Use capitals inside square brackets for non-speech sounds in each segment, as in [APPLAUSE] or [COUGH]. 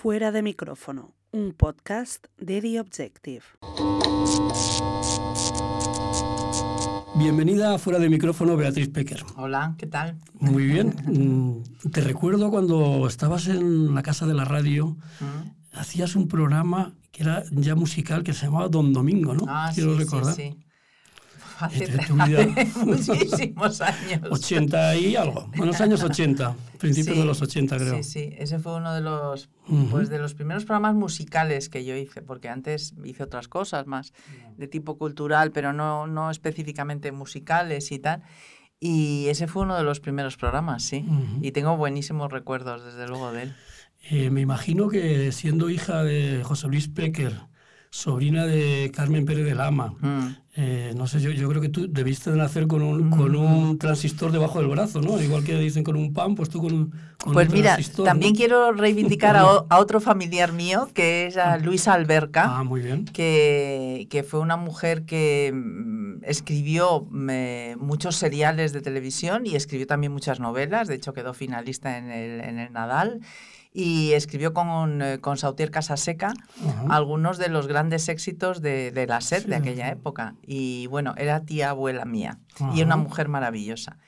Fuera de micrófono, un podcast de The Objective. Bienvenida a Fuera de micrófono, Beatriz Pecker. Hola, ¿qué tal? Muy bien. Mm, Te recuerdo cuando estabas en la casa de la radio, Mm. hacías un programa que era ya musical que se llamaba Don Domingo, ¿no? Ah, Quiero sí, recordar. sí, sí. Tu vida. hace muchísimos años. 80 y algo. Bueno, los años 80, principios Sí, de los 80 creo. Sí, sí, ese fue uno de los, Ujú. pues, de los primeros programas musicales que yo hice, porque antes hice otras cosas más de tipo cultural, pero no, no específicamente musicales y tal. Y ese fue uno de los primeros programas, sí. Ujú. Y tengo buenísimos recuerdos, desde luego, de él. Eh, me imagino que siendo hija de José Luis Pecker, sobrina de Carmen Pérez de Lama, Mm. eh, no sé, yo, yo creo que tú debiste de nacer con un, con un transistor debajo del brazo, ¿no? Igual que dicen con un pan, pues tú con un, con Pues un mira, transistor, también ¿no? quiero reivindicar a, a otro familiar mío, que es a Luisa Alberca. Ah, muy bien. que, que fue una mujer que mm, escribió mm, muchos seriales de televisión y escribió también muchas novelas, de hecho quedó finalista en el, en el Nadal, y escribió con, eh, con Sautier Casaseca algunos de los grandes éxitos de, de la SER de aquella época. Y bueno, era tía abuela mía y una mujer maravillosa.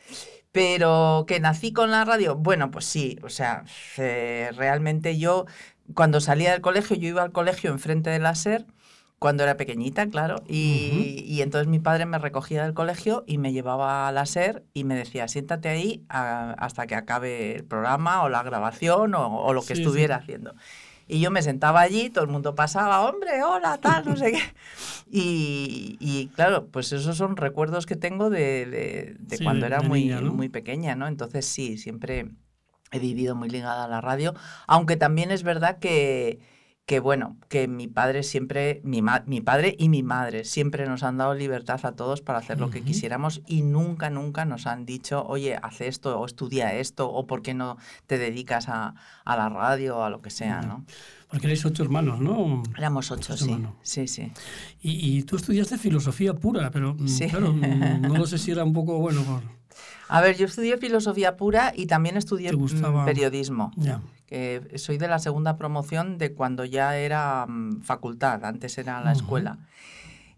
Pero que nací con la radio, bueno, pues sí, o sea, eh, realmente yo cuando salía del colegio, yo iba al colegio enfrente de la SER, cuando era pequeñita, claro, y, y entonces mi padre me recogía del colegio y me llevaba a la SER y me decía, siéntate ahí a- hasta que acabe el programa o la grabación o, o lo que Sí, sí. estuviera haciendo. Y yo me sentaba allí, todo el mundo pasaba, hombre, hola, tal, no sé qué. [LAUGHS] Y, y, claro, pues esos son recuerdos que tengo de, de- de Sí, cuando era de muy, niña, ¿no? muy pequeña, ¿no? Entonces sí, siempre he vivido muy ligada a la radio, aunque también es verdad que, que bueno, que mi padre siempre, mi, ma- mi padre y mi madre siempre nos han dado libertad a todos para hacer lo que quisiéramos y nunca, nunca nos han dicho, oye, haz esto o estudia esto o por qué no te dedicas a, a la radio o a lo que sea. ¿no? Porque erais ocho hermanos, ¿no? Éramos ocho, Ocho sí. hermanos. Sí, sí. Y, y tú estudiaste filosofía pura, pero mm, Sí. claro, mm, no lo sé si era un poco bueno. Por... A ver, yo estudié filosofía pura y también estudié ¿Te mm, periodismo. Ya. que soy de la segunda promoción de cuando ya era mm, facultad, antes era la Ujú. escuela.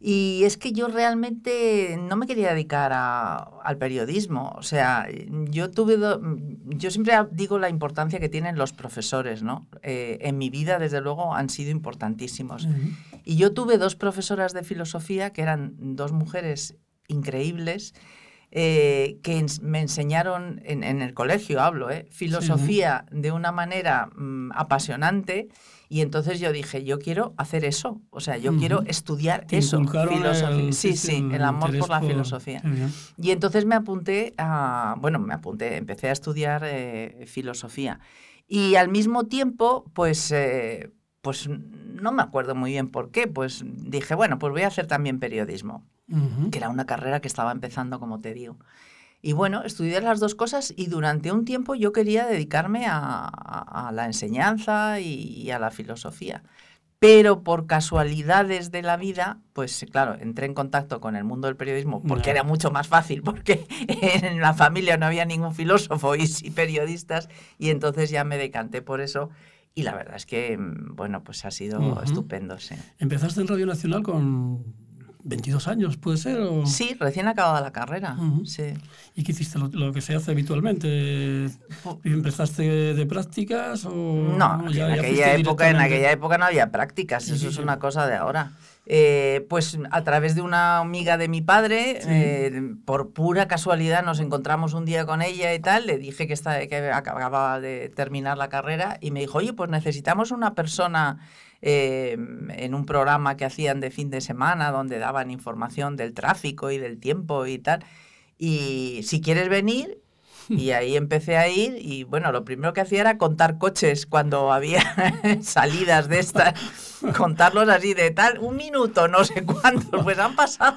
Y es que yo realmente no me quería dedicar a- al periodismo. O sea, yo tuve. do- yo siempre digo la importancia que tienen los profesores, ¿no? Eh, en mi vida, desde luego, han sido importantísimos. Ujú. Y yo tuve dos profesoras de filosofía que eran dos mujeres increíbles eh, que me enseñaron en, en el colegio, hablo, ¿eh? filosofía de una manera mm, apasionante. Y entonces yo dije, yo quiero hacer eso, o sea, yo quiero estudiar Te eso. filosofía. el- sí, sí, el amor por la filosofía. Y entonces me apunté a, bueno, me apunté, empecé a estudiar eh, filosofía. Y al mismo tiempo, pues, eh, pues no me acuerdo muy bien por qué, pues dije, bueno, pues voy a hacer también periodismo, que era una carrera que estaba empezando, como te digo. Y bueno, estudié las dos cosas y durante un tiempo yo quería dedicarme a, a- a la enseñanza y, y a la filosofía. Pero por casualidades de la vida, pues claro, entré en contacto con el mundo del periodismo porque era mucho más fácil, porque [LAUGHS] en la familia no había ningún filósofo y sí periodistas, y entonces ya me decanté por eso. Y la verdad es que, mm, bueno, pues ha sido estupendo, sí. Empezaste en Radio Nacional con 22 años, ¿puede ser? o- Sí, recién acabada la carrera, Ujú. sí. ¿Y qué hiciste? Lo, lo que se hace habitualmente. ¿Empezaste de prácticas o No, ya- en, aquella época, en aquella época no había prácticas, Sí, eso sí, es una cosa de ahora. Eh, pues a través de una amiga de mi padre, Sí. eh, por pura casualidad nos encontramos un día con ella y tal, le dije que, está, que acababa de terminar la carrera y me dijo, oye, pues necesitamos una persona eh, en un programa que hacían de fin de semana donde daban información del tráfico y del tiempo y tal. Y si quieres venir, [LAUGHS] y ahí empecé a ir y bueno, lo primero que hacía era contar coches cuando había [LAUGHS] salidas de estas, contarlos así de tal, un minuto, no sé cuántos, pues han pasado.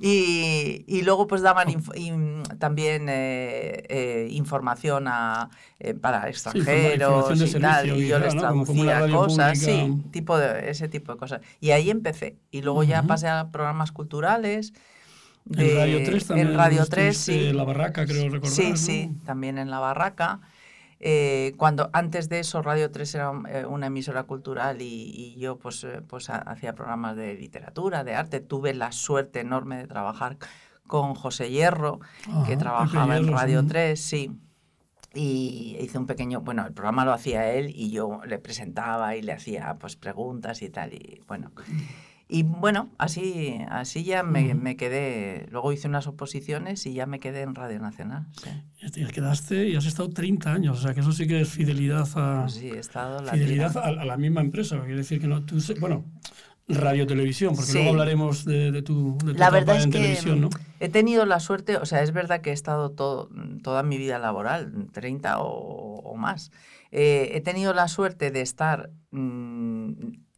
Y, y luego pues daban inf- in- también eh, eh, información a, eh, para extranjeros de y tal, y yo les ¿no? Traducía radio cosas, pública. sí, tipo de, ese tipo de cosas. Y ahí empecé. Y luego ya Ujú. pasé a programas culturales. En Radio 3 también. En Radio 3, estuviste sí. en La Barraca, creo recordar. Sí, ¿no? sí, también en la barraca. Eh, cuando antes de eso Radio 3 era eh, una emisora cultural y, y yo pues, eh, pues ha- hacía programas de literatura, de arte, tuve la suerte enorme de trabajar con José Hierro, que Ajá, trabajaba en Radio sí. 3, sí. Y hice un pequeño, bueno, el programa lo hacía él y yo le presentaba y le hacía pues preguntas y tal y bueno. Y bueno, así, así ya me, me quedé, luego hice unas oposiciones y ya me quedé en Radio Nacional. Sí, Y te quedaste y has estado 30 años, o sea que eso sí que es fidelidad a, Pues sí he estado la fidelidad a, a la misma empresa. Quiere decir que no, tú, bueno, radio televisión, porque Sí. luego hablaremos de, de tu, de tu La etapa verdad es en que televisión, ¿no? he tenido la suerte, o sea, es verdad que he estado todo, toda mi vida laboral, 30 o, o más. Eh, he tenido la suerte de estar, mm,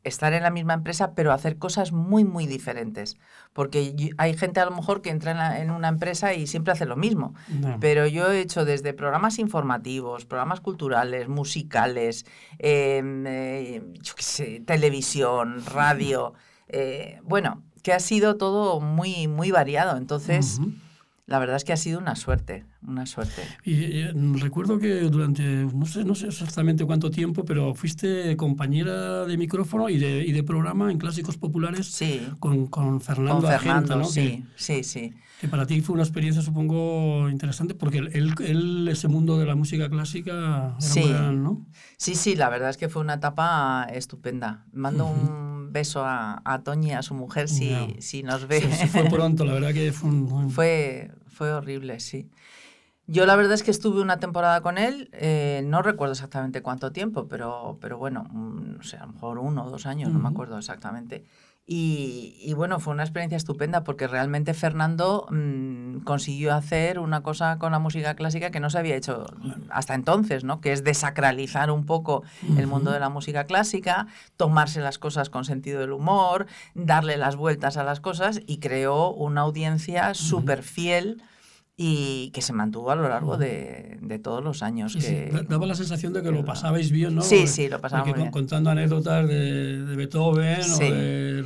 estar en la misma empresa, pero hacer cosas muy, muy diferentes. Porque hay gente a lo mejor que entra en, la- en una empresa y siempre hace lo mismo. Pero yo he hecho desde programas informativos, programas culturales, musicales, em, eh, yo qué sé, televisión, radio. eh, bueno, que ha sido todo muy, muy variado. Entonces. La verdad es que ha sido una suerte, una suerte. Y, eh, recuerdo que durante, no sé, no sé exactamente cuánto tiempo, pero fuiste compañera de micrófono y de, y de programa en Clásicos Populares Sí, con, con Fernando, con Fernando, Argenta, ¿no? sí, sí, sí. Que, que para ti fue una experiencia, supongo, interesante, porque él, él ese mundo de la música clásica era Sí. gran, ¿no? Sí, sí, la verdad es que fue una etapa estupenda. Mando Ujú. un beso a, a Toñi, a su mujer, si, Ya. si nos ve. Se, se fue [LAUGHS] pronto, la verdad que fue un... Fue, fue horrible, sí. Yo la verdad es que estuve una temporada con él, eh, no recuerdo exactamente cuánto tiempo, pero, pero bueno, mm, no sé, a lo mejor uno o dos años, no me acuerdo exactamente. Y, y bueno, fue una experiencia estupenda porque realmente Fernando mm, consiguió hacer una cosa con la música clásica que no se había hecho hasta entonces, ¿no? Que es desacralizar un poco el mundo de la música clásica, tomarse las cosas con sentido del humor, darle las vueltas a las cosas y creó una audiencia súper fiel y que se mantuvo a lo largo de, de todos los años. Sí, sí, que, da- Daba la sensación de que lo pasabais bien, ¿no? Sí, sí, lo pasábamos bien. contando anécdotas de, de Beethoven Sí. o de...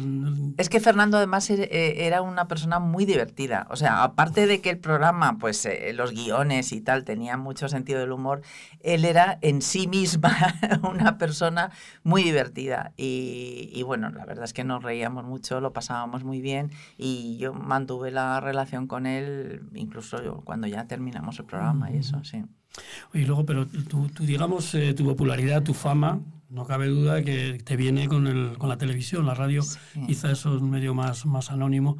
Es que Fernando además er- eh, era una persona muy divertida. O sea, aparte de que el programa, pues eh, los guiones y tal, tenían mucho sentido del humor, él era en sí misma [LAUGHS] una persona muy divertida. Y, y bueno, la verdad es que nos reíamos mucho, lo pasábamos muy bien y yo mantuve la relación con él incluso cuando ya terminamos el programa y eso, sí. Y luego, pero tú, tú, digamos, eh, tu popularidad, tu fama, no cabe duda que te viene con, el, con la televisión, la radio, Sí. quizá eso es un medio más, más anónimo,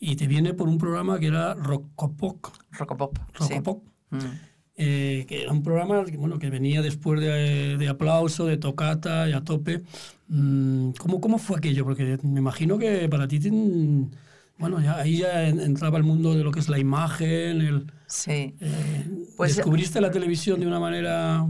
y te viene por un programa que era Rockopop, Rocopop. sí. Rockopop Mm. eh, que era un programa que, bueno, que venía después de, de aplauso, de tocata y a tope. Mm, ¿Cómo, ¿Cómo fue aquello? Porque me imagino que para ti, ten- bueno, ya, ahí ya en- entraba el mundo de lo que es la imagen, el, Sí. eh, Pues- descubriste la televisión de una manera...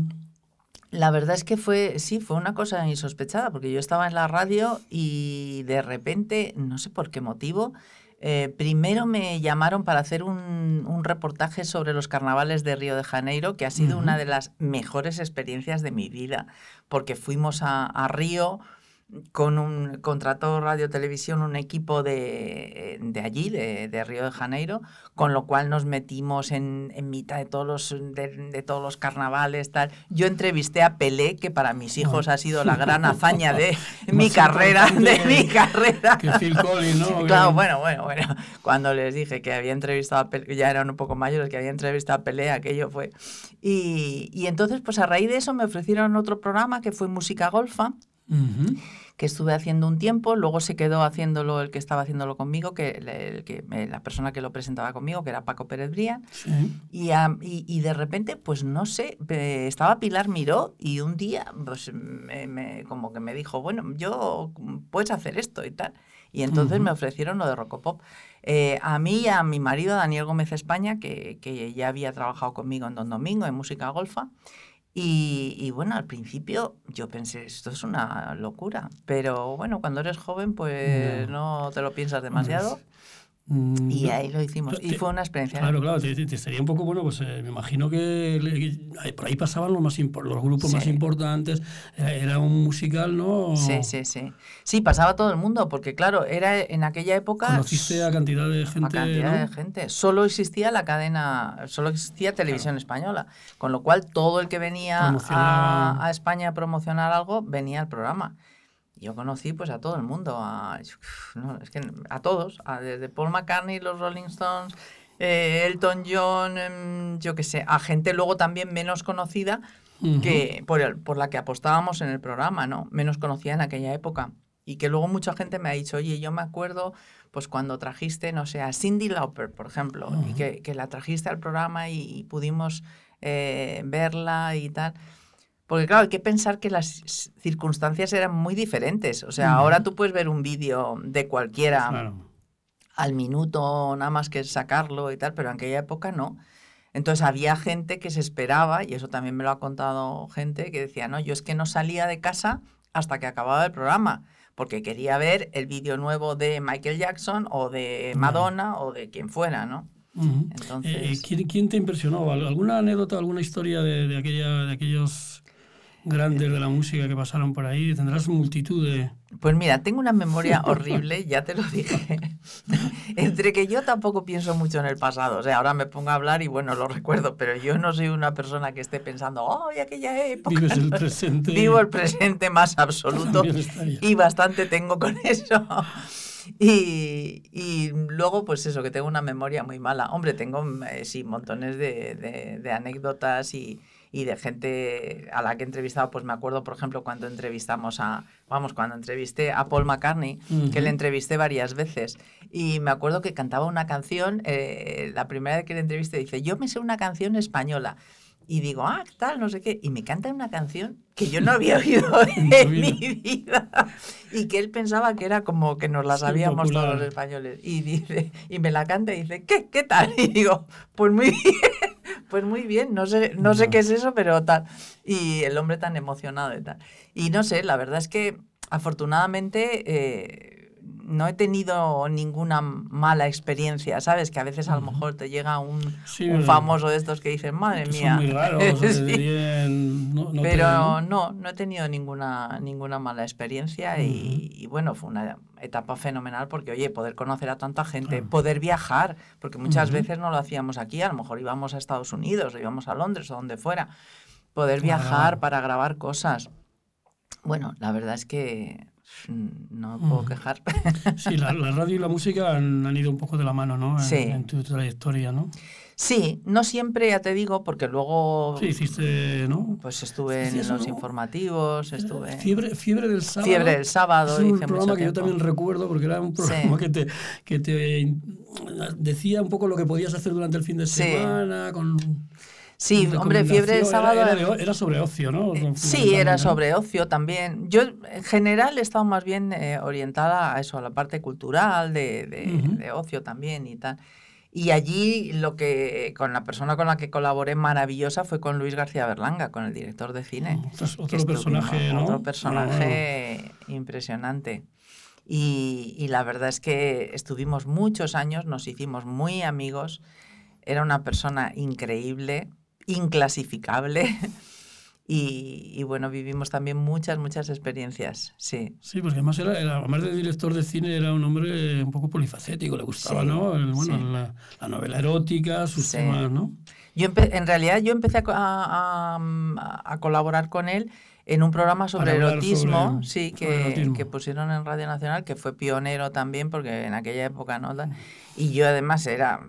La verdad es que fue, sí, fue una cosa insospechada, porque yo estaba en la radio y de repente, no sé por qué motivo, eh, primero me llamaron para hacer un, un reportaje sobre los carnavales de Río de Janeiro, que ha sido una de las mejores experiencias de mi vida, porque fuimos a, a Río con un contrató Radio Televisión un equipo de, de allí, de, de Río de Janeiro, con lo cual nos metimos en, en mitad de todos, los, de, de todos los carnavales. Tal. Yo entrevisté a Pelé, que para mis hijos ha sido la gran hazaña de [LAUGHS] mi carrera, de que- mi carrera. Que Phil Collins, ¿no? [LAUGHS] Claro, bueno, bueno, bueno. Cuando les dije que había entrevistado a Pelé, ya eran un poco mayores, que había entrevistado a Pelé, aquello fue. Y, y entonces, pues a raíz de eso me ofrecieron otro programa que fue Música Golfa Ujú. Que estuve haciendo un tiempo, luego se quedó haciéndolo el que estaba haciéndolo conmigo, que, el, el que eh, la persona que lo presentaba conmigo, que era Paco Pérez Brián, Sí. y, am- y, y de repente, pues no sé, estaba Pilar Miró y un día, pues me- me- como que me dijo, bueno, yo puedes hacer esto y tal. Y entonces me ofrecieron lo de Rocopop. Eh, a mí y a mi marido, Daniel Gómez España, que, que ya había trabajado conmigo en Don Domingo, en música golfa. Y, y bueno, al principio yo pensé, esto es una locura. Pero bueno, cuando eres joven, pues Ya. no te lo piensas demasiado. Mm, Y ahí lo hicimos. Y fue una experiencia. Claro, claro, te, te- te sería un poco bueno, pues eh, me imagino que le- por ahí pasaban los, más los grupos más importantes, era, un musical, ¿no? Sí, sí, sí. Sí, pasaba todo el mundo, porque claro, era en aquella época. Conociste a cantidad de a gente, cantidad ¿no? de gente. Solo existía la cadena, solo existía televisión española. Con lo cual, todo el que venía a España a promocionar algo venía al programa. Yo conocí pues a todo el mundo, a, no, es que a todos, a- desde Paul McCartney, los Rolling Stones, eh, Elton John, em, yo qué sé, a gente luego también menos conocida que por, el- por la que apostábamos en el programa, ¿no? Menos conocida en aquella época. Y que luego mucha gente me ha dicho, oye, yo me acuerdo pues cuando trajiste, no sé, a Cindy Lauper, por ejemplo, y que, que la trajiste al programa y, y pudimos eh, verla y tal. Porque claro, hay que pensar que las circunstancias eran muy diferentes. O sea, ahora tú puedes ver un vídeo de cualquiera Claro. al minuto, nada más que sacarlo y tal, pero en aquella época no. Entonces había gente que se esperaba, y eso también me lo ha contado gente, que decía, no, yo es que no salía de casa hasta que acababa el programa, porque quería ver el vídeo nuevo de Michael Jackson o de. Madonna o de quien fuera, ¿no? Entonces- Eh, eh, ¿quién, quién te impresionó? ¿Al- ¿Alguna anécdota, alguna historia de, de, aquella, de aquellos grandes de la música que pasaron por ahí? Tendrás multitud de... Pues mira, tengo una memoria [LAUGHS] horrible, ya te lo dije. [LAUGHS] Entre que yo tampoco pienso mucho en el pasado. O sea, ahora me pongo a hablar y bueno, lo recuerdo, pero yo no soy una persona que esté pensando, ¡ay, aquella época! Vives el [LAUGHS] presente. Vivo el presente más absoluto y bastante tengo con eso. Y, y luego, pues eso, que tengo una memoria muy mala. Hombre, tengo, eh, sí, montones de, de- de anécdotas y, y de gente a la que he entrevistado. Pues me acuerdo, por ejemplo, cuando entrevistamos a, vamos, cuando entrevisté a Paul McCartney, que le entrevisté varias veces. Y me acuerdo que cantaba una canción, eh, la primera vez que le entrevisté, dice, yo me sé una canción española. Y digo, ah, ¿qué tal? No sé qué. Y me canta una canción que yo no había [LAUGHS] oído [LAUGHS] En mi vida. Y que él pensaba que era como que nos la sabíamos todos los españoles. Y dice, y me la canta y dice, ¿qué? ¿Qué tal? Y digo, pues muy bien, pues muy bien, no sé, no sé qué es eso, pero tal. Y el hombre tan emocionado y tal. Y no sé, la verdad es que afortunadamente eh, no he tenido ninguna mala experiencia, ¿sabes? Que a veces a lo mejor te llega un, Sí, un famoso de estos que dicen, madre que mía. son muy raros, [LAUGHS] Sí. deberían- no- no Pero ¿no? no, no he tenido ninguna, ninguna mala experiencia y, y bueno, fue una etapa fenomenal porque, oye, poder conocer a tanta gente, poder viajar, porque muchas Ujú. veces no lo hacíamos aquí, a lo mejor íbamos a Estados Unidos o íbamos a Londres o donde fuera, poder viajar para grabar cosas. Bueno, la verdad es que no me puedo Ujú. quejar. [LAUGHS] Sí, la, la radio y la música han, han ido un poco de la mano, ¿no? En, Sí. en tu trayectoria, ¿no? sí, no siempre, ya te digo, porque luego Sí, hiciste, ¿no? pues estuve en los informativos, estuve en Fiebre, fiebre del sábado. Fiebre del Sábado. Es un hice programa mucho que yo también recuerdo porque era un programa que, te, que te decía un poco lo que podías hacer durante el fin de Sí. semana. Con, Sí, hombre, Fiebre recomendación. Sábado. Era, era de- era sobre ocio, ¿no? Sí, era sobre ocio también. Yo en general he estado más bien eh, orientada a eso, a la parte cultural, de, de- Ujú. de ocio también y tal. Y allí lo que con la persona con la que colaboré maravillosa fue con Luis García Berlanga, con el director de cine. Otro, que otro estuvimos- personaje, ¿no? Otro personaje impresionante. Y, y la verdad es que estuvimos muchos años, nos hicimos muy amigos. Era una persona increíble, inclasificable. [LAUGHS] Y, y bueno, vivimos también muchas, muchas experiencias. Sí, Sí, porque además, era, era- además de director de cine, era un hombre un poco polifacético, le gustaba, Sí, ¿no? El- bueno, sí. la, la novela erótica, sus Sí. temas, ¿no? Yo en realidad yo empecé a, a- a- a colaborar con él en un programa sobre erotismo, sobre- sí, sobre que, erotismo. que pusieron en Radio Nacional, que fue pionero también, porque en aquella época no. Y yo además era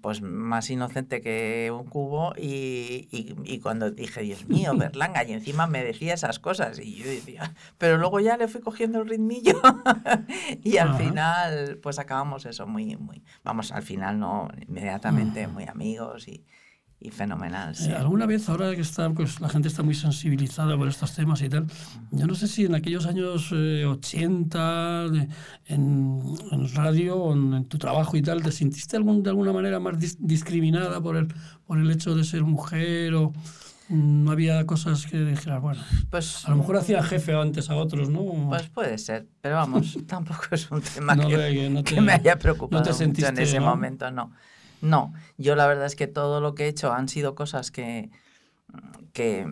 pues más inocente que un cubo y, y- y cuando dije, Dios mío, [LAUGHS] Berlanga, y encima me decía esas cosas, y yo decía, pero luego ya le fui cogiendo el ritmillo [LAUGHS] y al final pues acabamos eso muy, muy, vamos, al final no, inmediatamente muy amigos y, y fenomenal. Eh, sí. ¿Alguna vez, ahora que está, pues, la gente está muy sensibilizada por estos temas y tal, yo no sé si en aquellos años eh, 80, de- en, en radio en, en tu trabajo y tal, ¿te sentiste algún, de alguna manera más dis- discriminada por el, por el hecho de ser mujer o, no había cosas que dijeras, bueno, Pues, a lo mejor hacía jefe antes a otros, ¿no? Pues puede ser, pero vamos, [LAUGHS] tampoco es un tema No, que, que no te- que me haya preocupado no te mucho en sentiste, ese momento, no. No, yo la verdad es que todo lo que he hecho han sido cosas que, que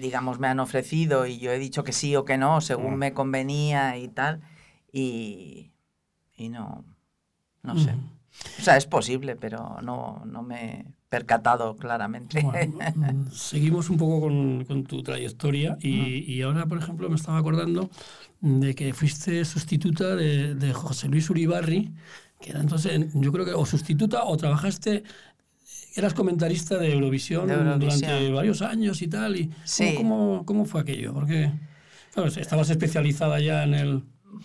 digamos, me han ofrecido y yo he dicho que sí o que no, según Mm. me convenía y tal, y, y no, no sé. Ujú. O sea, es posible, pero no, no me he percatado claramente. Bueno, [LAUGHS] mm, seguimos un poco con, con tu trayectoria y, y ahora, por ejemplo, me estaba acordando de que fuiste sustituta de, de José Luis Uribarri, que era entonces, en- yo creo que o sustituta o trabajaste, eras comentarista de Eurovisión, De Eurovisión. durante varios años y tal. Y Sí. ¿cómo, cómo, fue aquello? Porque claro, estabas especializada ya en el...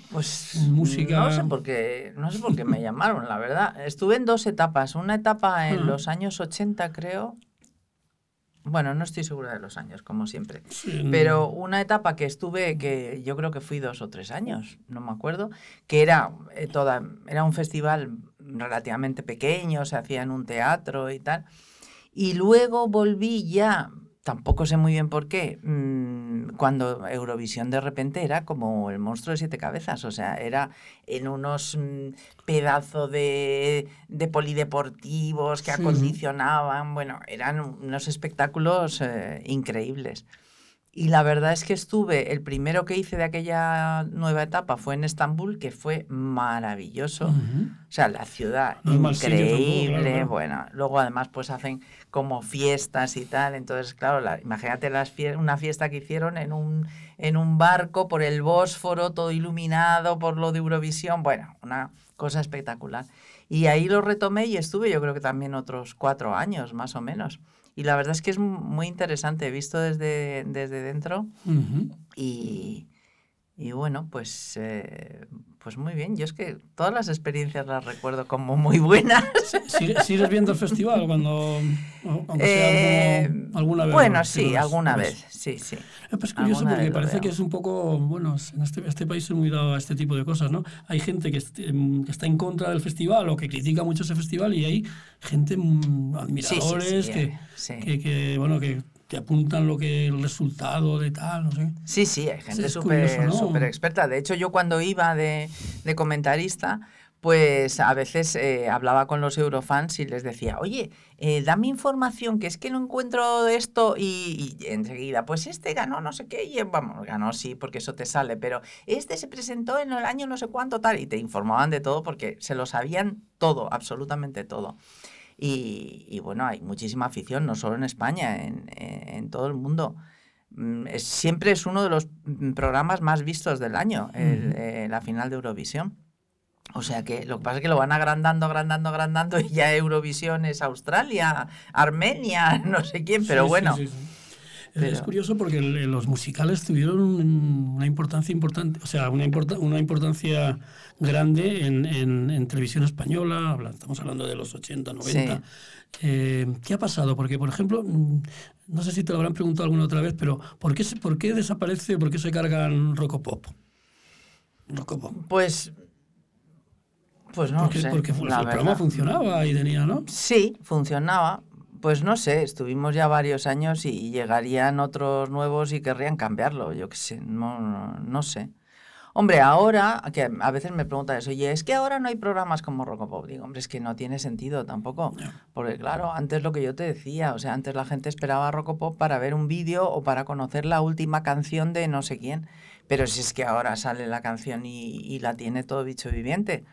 Pues Música. no sé por qué, no sé por qué me llamaron, la verdad. Estuve en dos etapas. Una etapa en Ah. los años 80, creo. Bueno, no estoy segura de los años, como siempre. sí, Pero una etapa que estuve, que yo creo que fui dos o tres años, no me acuerdo, que era eh, toda, era un festival relativamente pequeño, se hacía en un teatro y tal. Y luego volví ya, tampoco sé muy bien por qué, mm, cuando Eurovisión de repente era como el monstruo de siete cabezas, o sea, era en unos mm, pedazos de, de polideportivos que Sí. acondicionaban, bueno, eran unos espectáculos eh, increíbles. Y la verdad es que estuve, el primero que hice de aquella nueva etapa fue en Estambul, que fue maravilloso. O sea, la ciudad No tampoco, increíble, claro, claro. bueno, luego además pues hacen como fiestas y tal, entonces claro, la- imagínate las fie- una fiesta que hicieron en un, en un barco por el Bósforo, todo iluminado por lo de Eurovisión, bueno, una cosa espectacular. Y ahí lo retomé y estuve yo creo que también otros cuatro años más o menos. Y la verdad es que es muy interesante, visto desde, desde dentro y, y bueno, pues, eh, pues muy bien. Yo es que todas las experiencias las recuerdo como muy buenas. ¿Sigue- ¿Sigues viendo el festival cuando, aunque Eh, sea como alguna vez? bueno, sí, alguna ves? vez. Sí, sí. Eh, pues Es curioso Alguna porque parece que es un poco, bueno, en este, este país es muy dado a este tipo de cosas, ¿no? Hay gente que, em, que está en contra del festival o que critica mucho ese festival y hay gente, mm, Sí, sí, admiradores, sí, que, eh, sí. que, que, bueno, que te apuntan lo que el resultado de tal, no sé. Sí, sí, hay gente súper ¿no? experta. De hecho, yo cuando iba de, de comentarista, pues a veces eh, hablaba con los eurofans y les decía, oye, eh, dame información, que es que no encuentro esto y, y enseguida, pues este ganó no sé qué, y vamos, ganó sí, porque eso te sale, pero este se presentó en el año no sé cuánto tal, y te informaban de todo porque se lo sabían todo, absolutamente todo. Y, y bueno, hay muchísima afición, no solo en España, en, todo el mundo. Mm, siempre es uno de los mm, programas más vistos del año, el, eh, la final de Eurovisión. O sea que lo que pasa es que lo van agrandando, agrandando, agrandando y ya Eurovisión es Australia, Armenia, [LAUGHS] no sé quién, pero sí, bueno. sí, sí. Es- Pero- Es curioso porque el- los musicales tuvieron un- una importancia importante, o sea, una, importa- una importancia grande en, en- en televisión española, estamos hablando de los 80, 90. Eh, ¿Qué ha pasado? Porque, por ejemplo, mm, no sé si te lo habrán preguntado alguna otra vez, pero ¿por qué, por qué desaparece, por qué se cargan Rocopop? Rocopop. Pues, pues no porque sé. porque el la programa funcionaba y tenía, ¿no? Sí, funcionaba. Pues no sé, estuvimos ya varios años y llegarían otros nuevos y querrían cambiarlo. Yo qué sé, no, no, no sé. Hombre, ahora, que a veces me preguntan eso, oye, es que ahora no hay programas como Rocopop. Digo, hombre, es que no tiene sentido tampoco. Porque claro, antes lo que yo te decía, o sea, antes la gente esperaba a Rocopop para ver un vídeo o para conocer la última canción de no sé quién. Pero si es que ahora sale la canción y, y la tiene todo bicho viviente.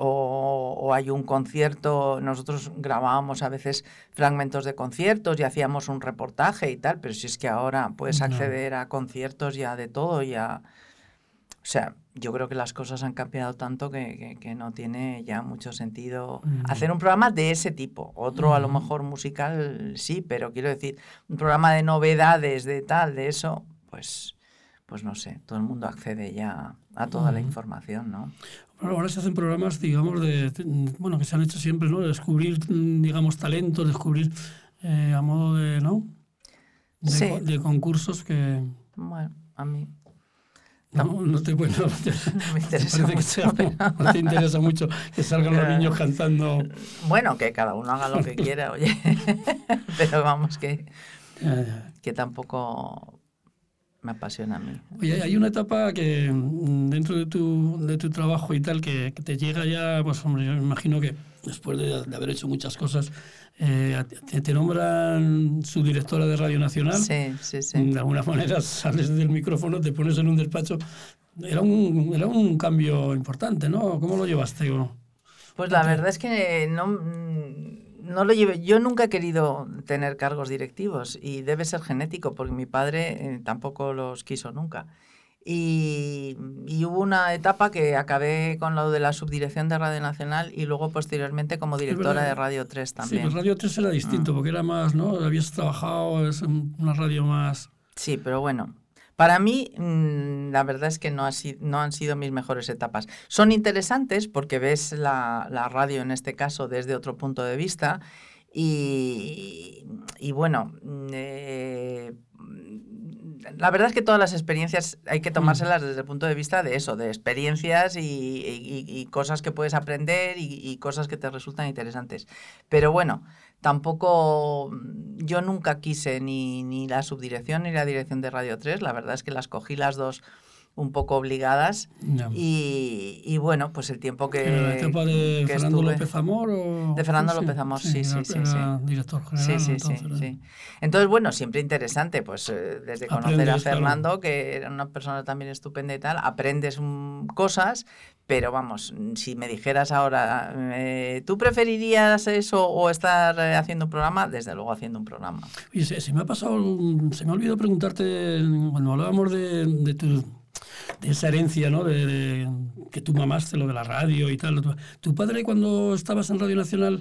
O, o hay un concierto, nosotros grabábamos a veces fragmentos de conciertos y hacíamos un reportaje y tal, pero si es que ahora puedes No. acceder a conciertos ya de todo, ya... O sea, yo creo que las cosas han cambiado tanto que, que- que no tiene ya mucho sentido Mm. hacer un programa de ese tipo. Otro a lo Mm. mejor musical sí, pero quiero decir, un programa de novedades, de tal, de eso, pues, pues no sé, todo el mundo accede ya a toda la Ujú. información, ¿no? Ahora se hacen programas, digamos, de, bueno, que se han hecho siempre, ¿no? De descubrir, digamos, talentos, descubrir eh, a modo de, ¿no? De, Sí. de concursos que Bueno, a mí no, no te, bueno, no me interesa [LAUGHS] que no te interesa mucho que salgan los niños cantando. Bueno, que cada uno haga lo que [LAUGHS] quiera, oye. [LAUGHS] Pero vamos que... Que tampoco me apasiona a mí. Oye, hay una etapa que mm, dentro de tu, de tu trabajo y tal que, que te llega ya, pues hombre, yo me imagino que después de, de haber hecho muchas cosas, eh, te, te nombran subdirectora de Radio Nacional. Sí, sí, sí. De alguna manera sales del micrófono, te pones en un despacho. Era un, era un cambio importante, ¿no? ¿Cómo lo llevaste? Pues la verdad es que no, no lo llevé. Yo nunca he querido tener cargos directivos y debe ser genético porque mi padre eh, tampoco los quiso nunca. Y, y hubo una etapa que acabé con lo de la subdirección de Radio Nacional y luego posteriormente como directora de Radio 3 Sí, también. pues Radio 3 era distinto, porque era más, ¿no? Habías trabajado, es un- una radio más... Sí, pero bueno. Para mí, mm, la verdad es que no, han sido mis mejores etapas. Son interesantes porque ves la, radio en este caso desde otro punto de vista y, y bueno, mm, eh, la verdad es que todas las experiencias hay que tomárselas desde el punto de vista de eso, de experiencias y, y- y cosas que puedes aprender y, y cosas que te resultan interesantes. Pero bueno, tampoco mm, yo nunca quise ni, ni la subdirección ni la dirección de Radio 3, la verdad es que las cogí las dos un poco obligadas y, y bueno, pues el tiempo que, ¿Era la etapa de que Fernando estuve- López Amor? O... De Fernando López Amor, sí, sí, era- sí, era director Sí, general. sí, sí, entonces, sí. Entonces, bueno, siempre interesante, pues eh, desde conocer a Aprendes, claro. Fernando, que era una persona también estupenda y tal, aprendes mm, cosas, pero vamos, si me dijeras ahora, eh, ¿tú preferirías eso o estar eh, haciendo un programa? Desde luego haciendo un programa. Oye, se, se me ha pasado, se me ha olvidado preguntarte, cuando hablábamos de, de tu de esa herencia, ¿no? De, de- que tú mamaste, lo de la radio y tal. Tu, tu padre cuando estabas en Radio Nacional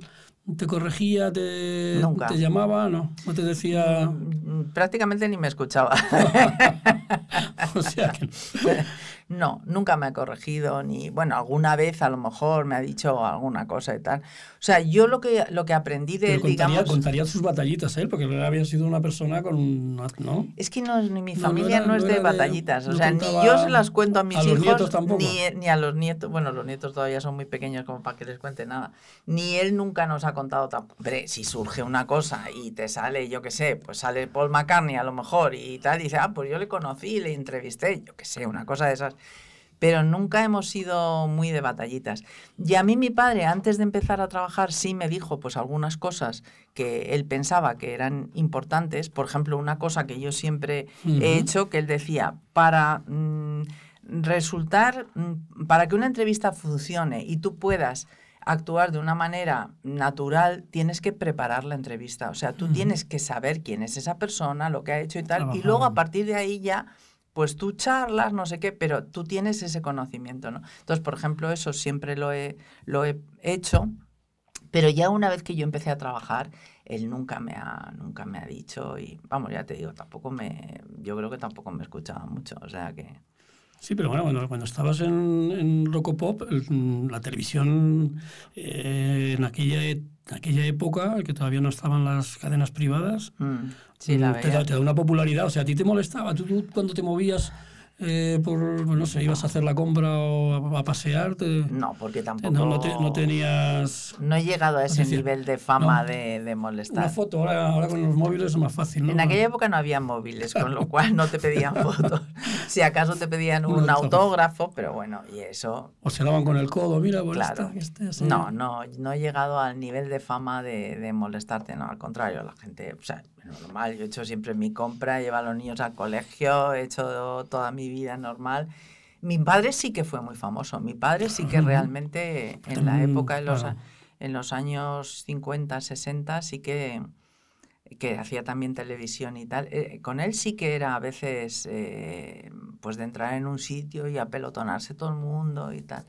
te corregía, te, Nunca. te llamaba, ¿no? No te decía... Mm, Prácticamente ni me escuchaba. [LAUGHS] o sea que... [LAUGHS] No, nunca me ha corregido, ni, bueno, alguna vez a lo mejor me ha dicho alguna cosa y tal. O sea, yo lo que, lo que aprendí de él, contaría, digamos... contaría sus batallitas, ¿eh? Porque él había sido una persona con... ¿no? Es que no, ni mi No, no familia era- no, es de batallitas. o sea, ni yo se las cuento a mis a los hijos, nietos tampoco. ni, ni a los nietos. Bueno, los nietos todavía son muy pequeños como para que les cuente nada. Ni él nunca nos ha contado tampoco. Hombre, si surge una cosa y te sale, yo qué sé, pues sale Paul McCartney a lo mejor y tal, y dice, ah, pues yo le conocí, le entrevisté, yo qué sé, una cosa de esas. Pero nunca hemos sido muy de batallitas. Y a mí mi padre, antes de empezar a trabajar, sí me dijo pues algunas cosas que él pensaba que eran importantes. Por ejemplo, una cosa que yo siempre he hecho, que él decía, para mm, resultar, mm, para que una entrevista funcione y tú puedas actuar de una manera natural, tienes que preparar la entrevista. O sea, tú tienes que saber quién es esa persona, lo que ha hecho y tal. Y luego a partir de ahí ya pues tú charlas, no sé qué, pero tú tienes ese conocimiento, ¿no? Entonces, por ejemplo, eso siempre lo he, lo he hecho, pero ya una vez que yo empecé a trabajar, él nunca me ha, nunca me ha dicho, y vamos, ya te digo, tampoco me, yo creo que tampoco me escuchaba mucho, o sea que... Sí, pero bueno, cuando, cuando estabas en, en Rocopop, el- la televisión eh, en aquella, e- aquella época, que todavía no estaban las cadenas privadas, mm, sí, la mm, te, da, te da una popularidad. O sea, a ti te molestaba. Tú, tú cuando te movías eh, por, no sé, ibas a hacer la compra o a, a pasear, te- No, porque tampoco... no, no, te- no tenías no he llegado a ese decir, nivel de fama no, de, de molestar. una foto. Ahora, ahora con los móviles es más fácil. En aquella época no había móviles, con lo [LAUGHS] cual no te pedían fotos. [LAUGHS] Si acaso te pedían Un autógrafo. pero bueno, y eso O se daban con el codo, mira, pues Claro. esta, esté así. No, no, no he llegado al nivel de fama de, de molestarte, no, al contrario, la gente, o sea, normal, yo he hecho siempre mi compra, llevo a los niños al colegio, he hecho toda mi vida normal. Mi padre sí que fue muy famoso, mi padre sí que realmente en la época, en los, en los años 50, 60, sí que, que hacía también televisión y tal. Eh, con él sí que era a veces, eh, pues de entrar en un sitio y apelotonarse todo el mundo y tal.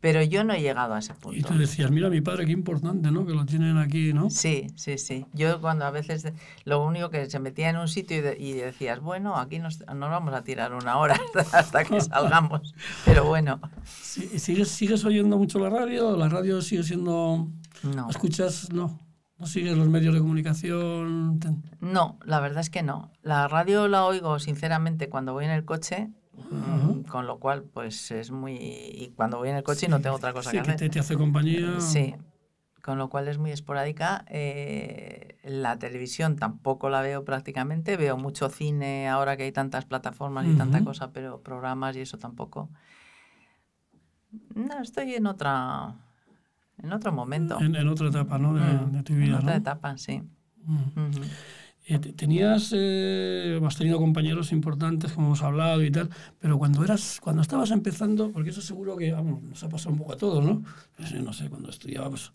Pero yo no he llegado a ese punto. Y tú decías, mira mi padre, qué importante, ¿no? Que lo tienen aquí, ¿no? Sí, sí, sí. Yo cuando a veces lo único que se metía en un sitio y, de- y decías, bueno, aquí nos, nos vamos a tirar una hora [LAUGHS] hasta que salgamos. [LAUGHS] Pero bueno, Sí, ¿y ¿Sigues, ¿Sigues oyendo mucho la radio? ¿La radio sigue siendo... no. ¿Escuchas? No. ¿No sigues los medios de comunicación? No, la verdad es que no. La radio la oigo sinceramente cuando voy en el coche, mm, con lo cual pues es muy... Y cuando voy en el coche no tengo otra cosa sí, que que hacer. te, te hace compañía. Sí, con lo cual es muy esporádica. Eh, la televisión tampoco la veo prácticamente, veo mucho cine ahora que hay tantas plataformas y tanta Ujú. cosa, pero programas y eso tampoco. No, estoy en otra, en otro momento, En, en otra etapa ¿no? de, Mm, de tu en vida. otra ¿no? etapa, sí. Mm. Eh, te- tenías, eh, has tenido compañeros importantes, como hemos hablado y tal, pero cuando eras, cuando estabas empezando, porque eso seguro que, vamos, nos ha pasado un poco a todos, ¿no? Pues, no sé, cuando estudiaba, pues,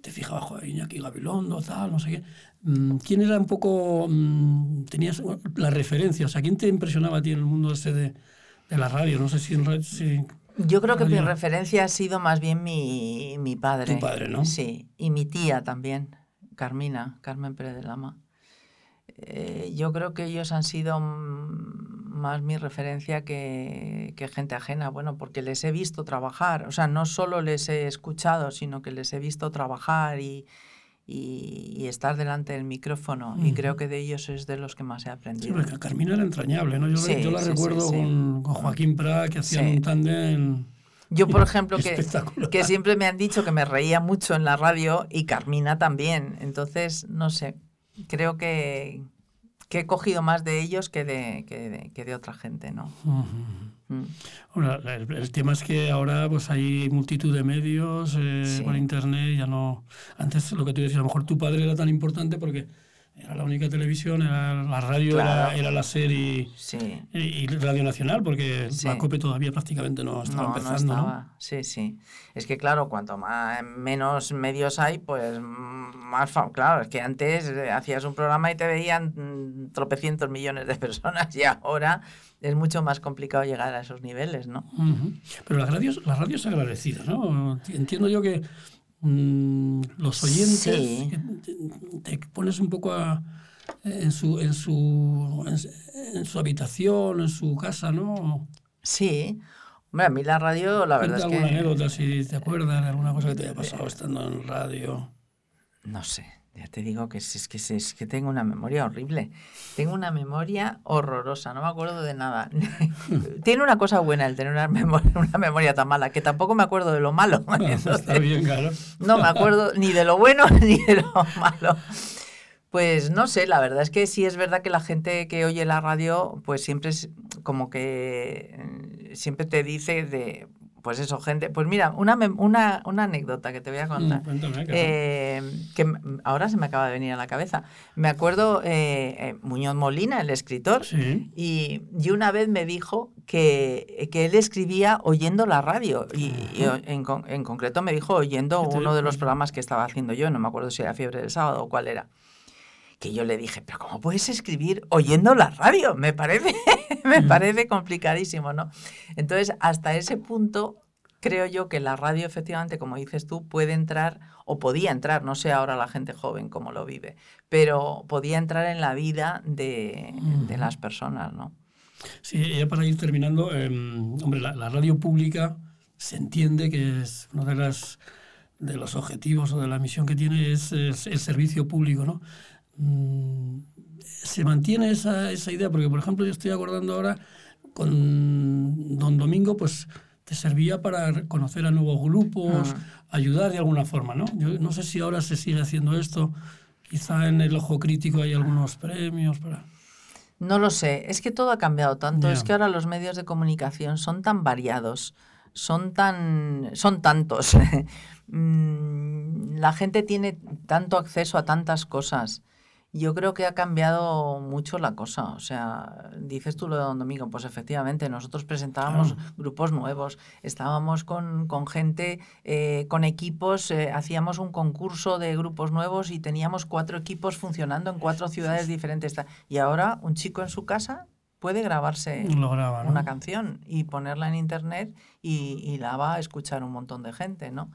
te fijabas, joder, Iñaki Gabilondo, tal, no sé qué. Mm, ¿Quién era un poco, mm, tenías la referencia? O sea, ¿quién te impresionaba a ti en el mundo ese de, de la radio? No sé si en radio, si... Yo creo que mi referencia ha sido más bien mi, mi padre. Tu padre, ¿no? Sí, y mi tía también, Carmina, Carmen Pérez de Lama. Eh, yo creo que ellos han sido más mi referencia que, que gente ajena, bueno, porque les he visto trabajar, o sea, no solo les he escuchado, sino que les he visto trabajar y, y- y estar delante del micrófono, y Ujú. creo que de ellos es de los que más he Sí, aprendido. porque Carmina era entrañable, ¿no? Yo, Sí, yo la sí, sí, recuerdo sí. Con, con Joaquín Prat, que hacían Sí. un tándem Yo, por [LAUGHS] ejemplo, que, que siempre me han dicho que me reía mucho en la radio y Carmina también. Entonces, no sé, creo que, que he cogido más de ellos que de, que de, que de otra gente, ¿no? Ujú. Mm. El, el tema es que ahora pues hay multitud de medios eh, Sí. por internet, ya no... Antes lo que tú decías, a lo mejor tu padre era tan importante porque era la única televisión, era la radio, Claro. era, era la serie Sí. y, y Radio Nacional, porque Sí. la COPE todavía prácticamente no estaba No, empezando, ¿no? estaba. Sí, sí. Es que claro, cuanto más menos medios hay, pues más claro, es que antes eh, hacías un programa y te veían mm, tropecientos millones de [LAUGHS] personas y ahora es mucho más complicado llegar a esos niveles, ¿no? Pero la radio, la radio es agradecida, ¿no? Entiendo yo que mm, los oyentes Sí. que te, te pones un poco a- en, su, en, su, en, en su habitación, en su casa, ¿no? Sí. Hombre, a mí la radio, la verdad es alguna que... anécdota si te acuerdas de alguna cosa que te haya pasado estando en radio. No sé, ya te digo que es, es que, es que tengo una memoria horrible. Tengo una memoria horrorosa, no me acuerdo de nada. [LAUGHS] Tiene una cosa buena el tener una memoria, [LAUGHS] una memoria tan mala, que tampoco me acuerdo de lo malo. [LAUGHS] Está bien, claro. no me acuerdo ni de lo bueno ni de lo malo. Pues no sé, la verdad es que sí es verdad que la gente que oye la radio, pues siempre es como que eh, siempre te dice de, pues eso, gente, pues mira, una, una, una anécdota que te voy a contar. Mm, cuéntame, que- Eh, que ahora se me acaba de venir a la cabeza. Me acuerdo eh, eh, Muñoz Molina, el escritor, Sí. y, y una vez me dijo que, que él escribía oyendo la radio. Y, y en, en concreto me dijo oyendo ¿Qué te uno de los programas que estaba haciendo yo, no me acuerdo si era Fiebre del Sábado o cuál era. Que yo le dije, pero ¿cómo puedes escribir oyendo la radio? Me parece, [LAUGHS] me parece complicadísimo, ¿no? Entonces, hasta ese punto, creo yo que la radio, efectivamente, como dices tú, puede entrar, o podía entrar, no sé ahora la gente joven cómo lo vive, pero podía entrar en la vida de, de las personas, ¿no? Sí, ya para ir terminando, eh, hombre, la, la radio pública se entiende que es uno de, las, de los objetivos o de la misión que tiene es, es el servicio público, ¿no? Mm, se mantiene esa, esa idea, porque por ejemplo yo estoy acordando ahora con Don Domingo, pues te servía para conocer a nuevos grupos, Mm. ayudar de alguna forma, ¿no? Yo no sé si ahora se sigue haciendo esto, quizá en el ojo crítico hay algunos premios para... No lo sé, es que todo ha cambiado tanto, es que ahora los medios de comunicación son tan variados, son tan son tantos. [LAUGHS] Mm, La gente tiene tanto acceso a tantas cosas. Yo creo que ha cambiado mucho la cosa. O sea, dices tú lo de Don Domingo, pues efectivamente, nosotros presentábamos grupos nuevos, estábamos con, con gente, eh, con equipos, eh, hacíamos un concurso de grupos nuevos y teníamos cuatro equipos funcionando en cuatro ciudades diferentes. Y ahora un chico en su casa puede grabarse Lo graba, ¿no? una canción y ponerla en internet y, y la va a escuchar un montón de gente, ¿no?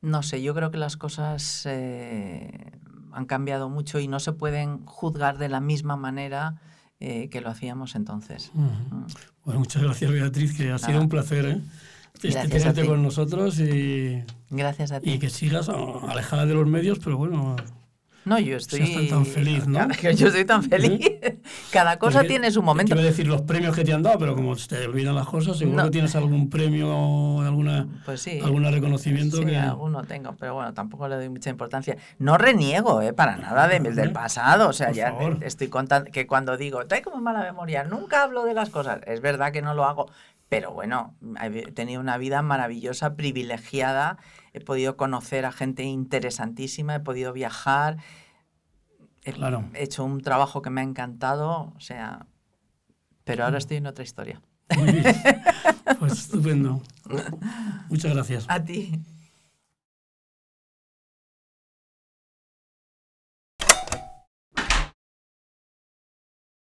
No sé, yo creo que las cosas eh, han cambiado mucho y no se pueden juzgar de la misma manera eh, que lo hacíamos entonces. Mm. Pues muchas gracias, Beatriz, que ha sido un placer ¿eh? Este, tenerte con nosotros y, Gracias a ti. y que sigas alejada de los medios, pero bueno, No, yo estoy. Seas tan, tan feliz, ¿no? [LAUGHS] Yo estoy tan feliz. Cada cosa Porque tiene su momento. Quiero decir los premios que te han dado, pero como te olvidan las cosas, seguro No. que tienes algún premio alguna, Pues sí. algún reconocimiento Sí, que... alguno tengo, pero bueno, tampoco le doy mucha importancia. No reniego, ¿eh? Para nada de- del pasado. O sea, Por ya favor. estoy contando que cuando digo, tengo como mala memoria, nunca hablo de las cosas. Es verdad que no lo hago. Pero bueno, he tenido una vida maravillosa, privilegiada. He podido conocer a gente interesantísima, he podido viajar. He Claro. hecho un trabajo que me ha encantado. O sea, pero ahora estoy en otra historia. Muy bien. [LAUGHS] Pues estupendo. [LAUGHS] Muchas gracias. A ti.